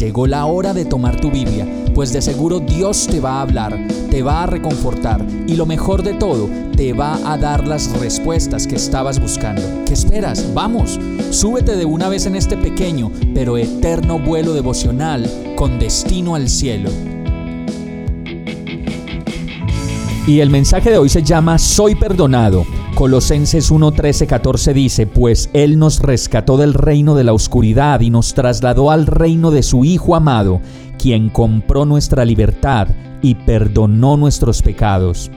Llegó la hora de tomar tu Biblia, pues de seguro Dios te va a hablar, te va a reconfortar y lo mejor de todo, te va a dar las respuestas que estabas buscando. ¿Qué esperas? Vamos, súbete de una vez en este pequeño pero eterno vuelo devocional con destino al cielo. Y el mensaje de hoy se llama Soy perdonado. Colosenses 1, 13, 14 dice, pues Él nos rescató del reino de la oscuridad y nos trasladó al reino de su Hijo amado, quien compró nuestra libertad y perdonó nuestros pecados.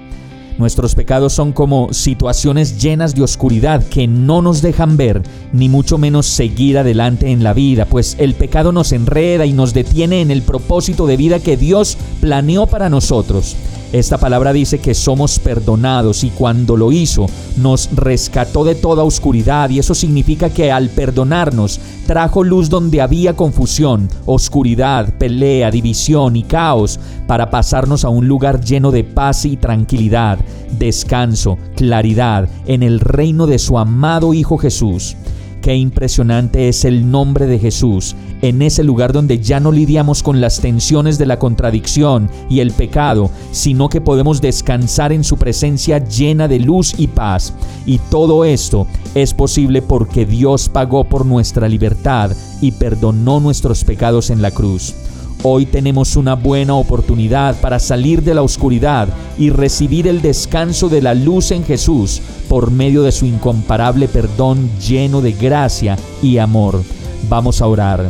Nuestros pecados son como situaciones llenas de oscuridad que no nos dejan ver, ni mucho menos seguir adelante en la vida, pues el pecado nos enreda y nos detiene en el propósito de vida que Dios planeó para nosotros. Esta palabra dice que somos perdonados y cuando lo hizo nos rescató de toda oscuridad y eso significa que al perdonarnos trajo luz donde había confusión, oscuridad, pelea, división y caos para pasarnos a un lugar lleno de paz y tranquilidad, descanso, claridad en el reino de su amado Hijo Jesús. Qué impresionante es el nombre de Jesús, en ese lugar donde ya no lidiamos con las tensiones de la contradicción y el pecado, sino que podemos descansar en su presencia llena de luz y paz. Y todo esto es posible porque Dios pagó por nuestra libertad y perdonó nuestros pecados en la cruz. Hoy tenemos una buena oportunidad para salir de la oscuridad y recibir el descanso de la luz en Jesús por medio de su incomparable perdón lleno de gracia y amor. Vamos a orar.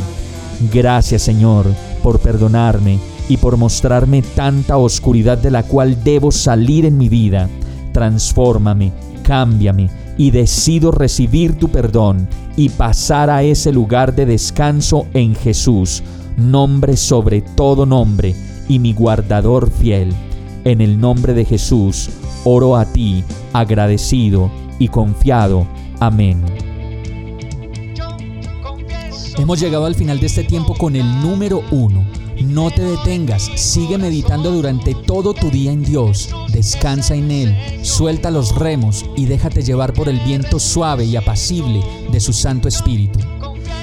Gracias Señor por perdonarme y por mostrarme tanta oscuridad de la cual debo salir en mi vida. Transfórmame, cámbiame y decido recibir tu perdón y pasar a ese lugar de descanso en Jesús nombre sobre todo nombre y mi guardador fiel. En el nombre de Jesús, oro a ti, agradecido y confiado. Amén. Hemos llegado al final de este tiempo con el número uno. No te detengas, sigue meditando durante todo tu día en Dios, descansa en Él, suelta los remos y déjate llevar por el viento suave y apacible de su Santo Espíritu.